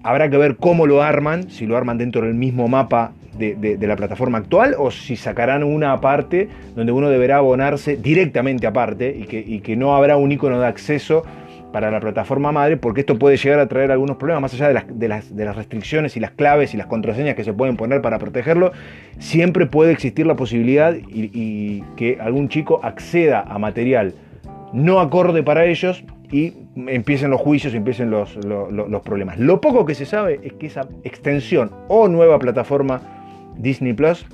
Habrá que ver cómo lo arman, si lo arman dentro del mismo mapa de, la plataforma actual o si sacarán una aparte donde uno deberá abonarse directamente aparte y que, no habrá un icono de acceso para la plataforma madre, porque esto puede llegar a traer algunos problemas, más allá de las, restricciones y las claves y las contraseñas que se pueden poner para protegerlo, siempre puede existir la posibilidad y, que algún chico acceda a material no acorde para ellos y empiecen los juicios empiecen los, los problemas. Lo poco que se sabe es que esa extensión o nueva plataforma Disney Plus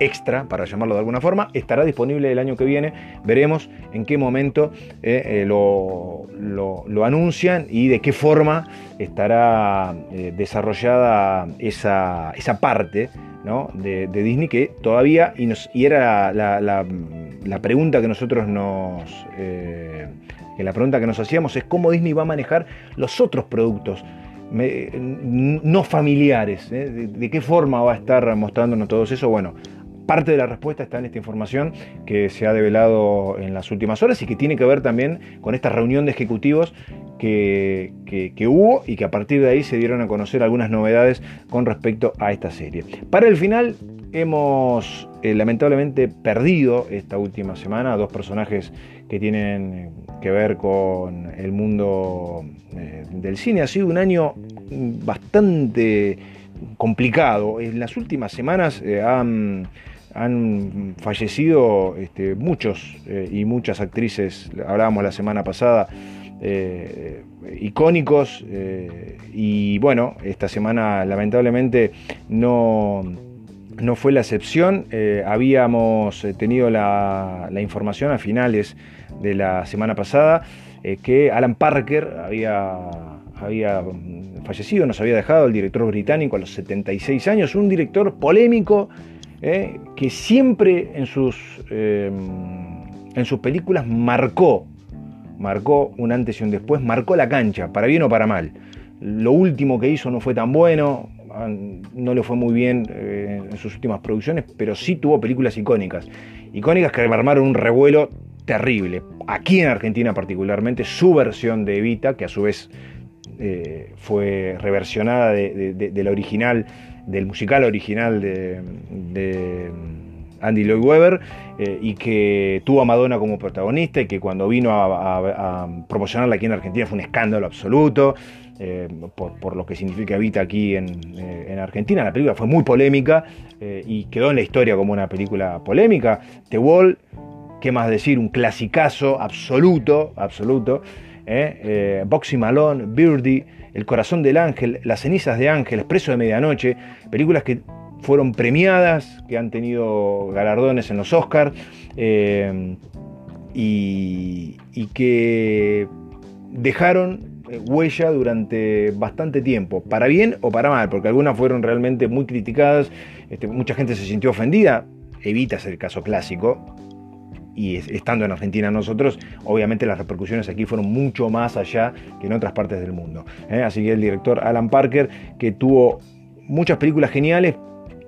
extra, para llamarlo de alguna forma, estará disponible el año que viene. Veremos en qué momento eh, eh, lo, lo, anuncian y de qué forma estará eh, desarrollada esa, esa parte ¿no? de, Disney que todavía, y era la, la, pregunta que nosotros nos... que la pregunta que nos hacíamos es cómo Disney va a manejar los otros productos no familiares. ¿eh? De, qué forma va a estar mostrándonos todo eso? Bueno, parte de la respuesta está en esta información que se ha develado en las últimas horas y que tiene que ver también con esta reunión de ejecutivos que, hubo y que a partir de ahí se dieron a conocer algunas novedades con respecto a esta serie. Para el final hemos eh, lamentablemente perdido esta última semana dos personajes que tienen que ver con el mundo eh, del cine. Ha sido un año bastante complicado. En las últimas semanas eh, han, fallecido este, muchos eh, y muchas actrices, hablábamos la semana pasada, icónicos y bueno, esta semana lamentablemente no, no fue la excepción. habíamos tenido la, la información a finales de la semana pasada eh, que Alan Parker había, había fallecido, nos había dejado el director británico a los 76 años, un director polémico eh, que siempre en sus, eh, en sus películas marcó, marcó un antes y un después, marcó la cancha, para bien o para mal. Lo último que hizo no fue tan bueno, no le fue muy bien en sus últimas producciones, pero sí tuvo películas icónicas. Icónicas que armaron un revuelo terrible. Aquí en Argentina particularmente, su versión de Evita, que a su vez eh, fue reversionada de, la original, del musical original de, Andy Lloyd Webber, eh, y que tuvo a Madonna como protagonista y que cuando vino a, promocionarla aquí en Argentina fue un escándalo absoluto. Eh, por, lo que significa Evita aquí en, Argentina. La película fue muy polémica y quedó en la historia como una película polémica. The Wall ¿Qué más decir? Un clasicazo absoluto, absoluto. ¿eh? Eh, Boxy Malone, Birdie, El corazón del ángel, Las cenizas de ángel, Expreso de medianoche, películas que fueron premiadas, que han tenido galardones en los Oscars eh, y, que dejaron huella durante bastante tiempo, para bien o para mal, porque algunas fueron realmente muy criticadas, este, mucha gente se sintió ofendida, evita ser el caso clásico, y estando en Argentina nosotros, obviamente las repercusiones aquí fueron mucho más allá que en otras partes del mundo. ¿eh? Así que el director Alan Parker, que tuvo muchas películas geniales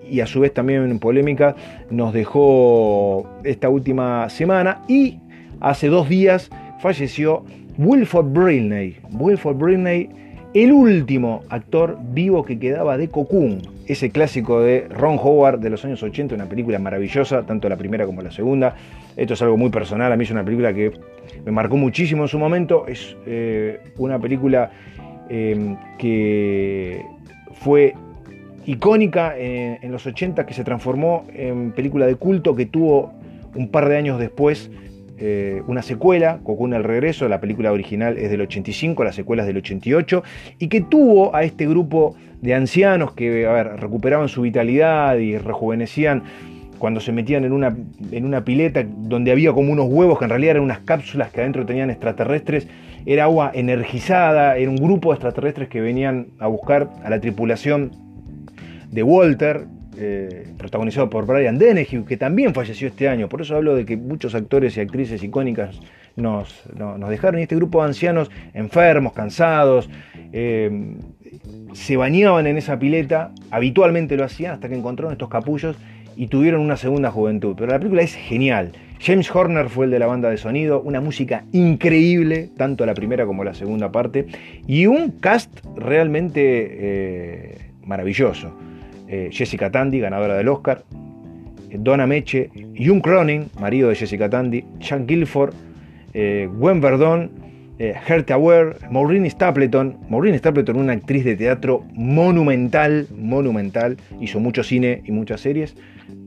y a su vez también en polémica, nos dejó esta última semana y hace dos días falleció Wilford Brilney. Wilford Brilney, el último actor vivo que quedaba de Cocoon, ese clásico de Ron Howard de los años 80, una película maravillosa, tanto la primera como la segunda. Esto es algo muy personal, a mí es una película que me marcó muchísimo en su momento. Es eh, una película em, que fue icónica en, los 80, que se transformó en película de culto, que tuvo un par de años después eh, una secuela, Cocoon el regreso, la película original es del 85, la secuela es del 88, y que tuvo a este grupo de ancianos que recuperaban su vitalidad y rejuvenecían cuando se metían en una, en una pileta donde había como unos huevos que en realidad eran unas cápsulas que adentro tenían extraterrestres, era agua energizada, era un grupo de extraterrestres que venían a buscar a la tripulación de Walter, eh, protagonizado por Brian Dennehy, que también falleció este año. Por eso hablo de que muchos actores y actrices icónicas nos, dejaron. Y este grupo de ancianos enfermos, cansados, se bañaban en esa pileta, habitualmente lo hacían hasta que encontraron estos capullos y tuvieron una segunda juventud. Pero la película es genial. James Horner fue el de la banda de sonido, una música increíble, tanto la primera como la segunda parte, y un cast realmente eh, maravilloso. Eh, Jessica Tandy, ganadora del Oscar, Donna Meche, Jung Cronin, marido de Jessica Tandy, Sean Guilford, eh, Gwen Verdon, eh, Ware, Maureen Stapleton. Maureen Stapleton, una actriz de teatro monumental, monumental, hizo mucho cine y muchas series,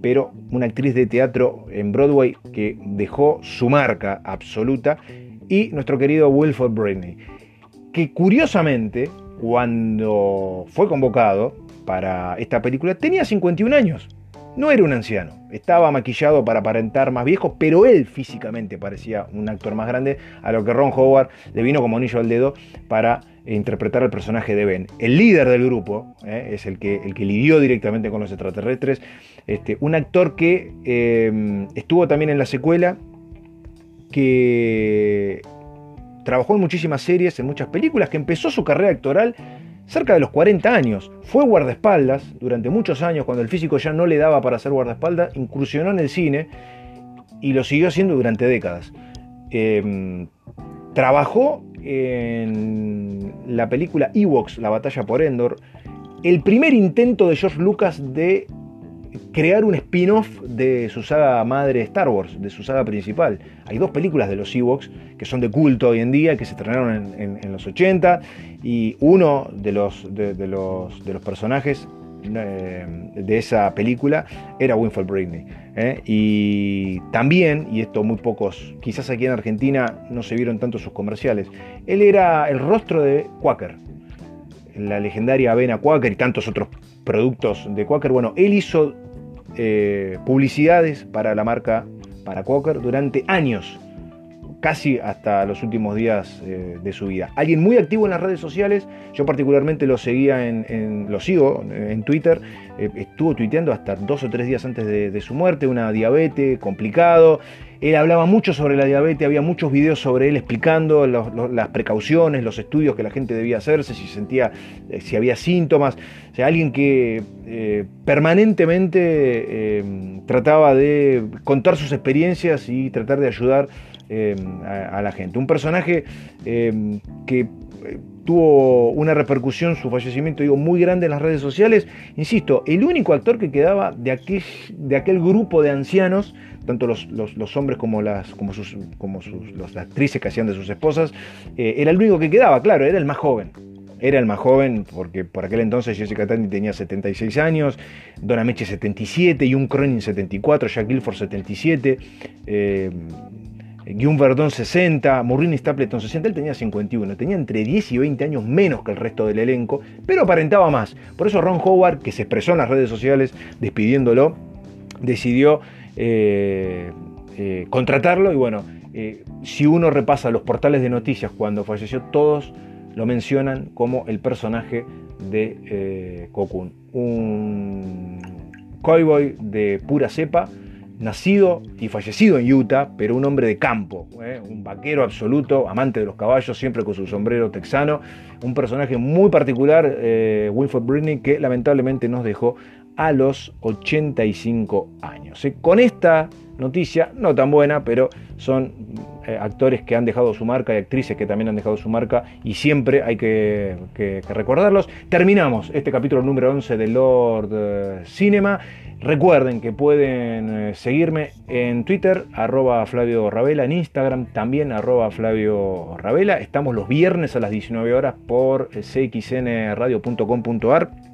pero una actriz de teatro en Broadway que dejó su marca absoluta. Y nuestro querido Wilford Britney, que curiosamente, cuando fue convocado para esta película, tenía 51 años. No era un anciano, estaba maquillado para aparentar más viejo, pero él físicamente parecía un actor más grande, a lo que Ron Howard le vino como anillo al dedo para interpretar al personaje de Ben. El líder del grupo, eh, es el que, el que lidió directamente con los extraterrestres, este, un actor que eh, estuvo también en la secuela, que trabajó en muchísimas series, en muchas películas, que empezó su carrera actoral cerca de los 40 años. Fue guardaespaldas durante muchos años, cuando el físico ya no le daba para ser guardaespaldas, incursionó en el cine y lo siguió haciendo durante décadas. Em, trabajó en la película Ewoks, La batalla por Endor, el primer intento de George Lucas de crear un spin-off de su saga madre Star Wars, de su saga principal. Hay dos películas de los Ewoks que son de culto hoy en día, que se estrenaron en, los 80, y uno de los, de, los, de los personajes eh, de esa película era Winfield Britney. ¿eh? Y también, y esto muy pocos, quizás aquí en Argentina no se vieron tanto sus comerciales, él era el rostro de Quaker, la legendaria avena Quaker y tantos otros productos de Quaker. Bueno, él hizo eh, publicidades para la marca, para Quaker, durante años, casi hasta los últimos días eh, de su vida. Alguien muy activo en las redes sociales, yo particularmente lo seguía en, lo sigo en Twitter, eh, estuvo tuiteando hasta dos o tres días antes de, su muerte, una diabetes complicado. Él hablaba mucho sobre la diabetes, había muchos videos sobre él explicando las precauciones, los estudios que la gente debía hacerse, si sentía, eh, si había síntomas. O sea, alguien que permanentemente trataba de contar sus experiencias y tratar de ayudar a, la gente. Un personaje que tuvo una repercusión, su fallecimiento, digo, muy grande en las redes sociales. Insisto, el único actor que quedaba de aquel, de aquel grupo de ancianos tanto los, hombres como las, como sus, como sus, las actrices que hacían de sus esposas, eh, era el único que quedaba, claro, era el más joven. Era el más joven, porque por aquel entonces Jessica Tandy tenía 76 años, Donna Meche 77, y un Cronin 74, Jack Guilford 77, eh, Verdon 60, Maureen Stapleton 60, él tenía 51, tenía entre 10 y 20 años menos que el resto del elenco, pero aparentaba más. Por eso Ron Howard, que se expresó en las redes sociales despidiéndolo, decidió eh, eh, contratarlo y bueno, eh, si uno repasa los portales de noticias cuando falleció, todos lo mencionan como el personaje de Cocoon, un cowboy de pura cepa, nacido y fallecido en Utah, pero un hombre de campo, un vaquero absoluto, amante de los caballos, siempre con su sombrero texano, un personaje muy particular, Wilford Britney, que lamentablemente nos dejó a los 85 años. ¿eh? Con esta noticia, no tan buena, pero son eh, actores que han dejado su marca y actrices que también han dejado su marca y siempre hay que, recordarlos. Terminamos este capítulo número 11 de Lord eh, Cinema. Recuerden que pueden seguirme en Twitter, arroba Flavio Ravela, en Instagram también arroba Flavio Ravela. Estamos los viernes a las 19 horas por cxnradio.com.ar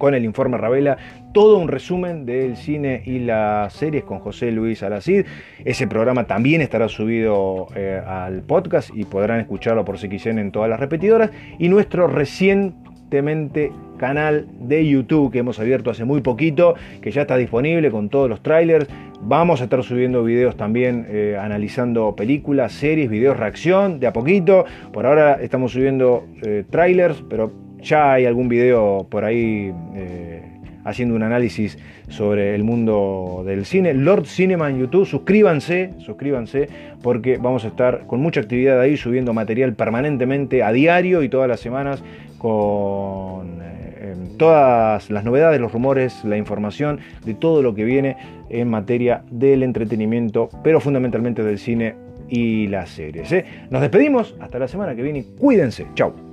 con el informe Ravela, todo un resumen del cine y las series con José Luis Alacid. Ese programa también estará subido eh, al podcast y podrán escucharlo por CXN en todas las repetidoras. Y nuestro recientemente canal de YouTube que hemos abierto hace muy poquito, que ya está disponible con todos los trailers. Vamos a estar subiendo videos también eh, analizando películas, series, videos reacción de a poquito. Por ahora estamos subiendo eh, trailers, pero ya hay algún video por ahí eh, haciendo un análisis sobre el mundo del cine. Lord Cinema en YouTube, suscríbanse, suscríbanse, porque vamos a estar con mucha actividad ahí, subiendo material permanentemente a diario y todas las semanas con eh, todas las novedades, los rumores, la información de todo lo que viene en materia del entretenimiento, pero fundamentalmente del cine y las series. ¿eh? Nos despedimos hasta la semana que viene. Cuídense. Chao.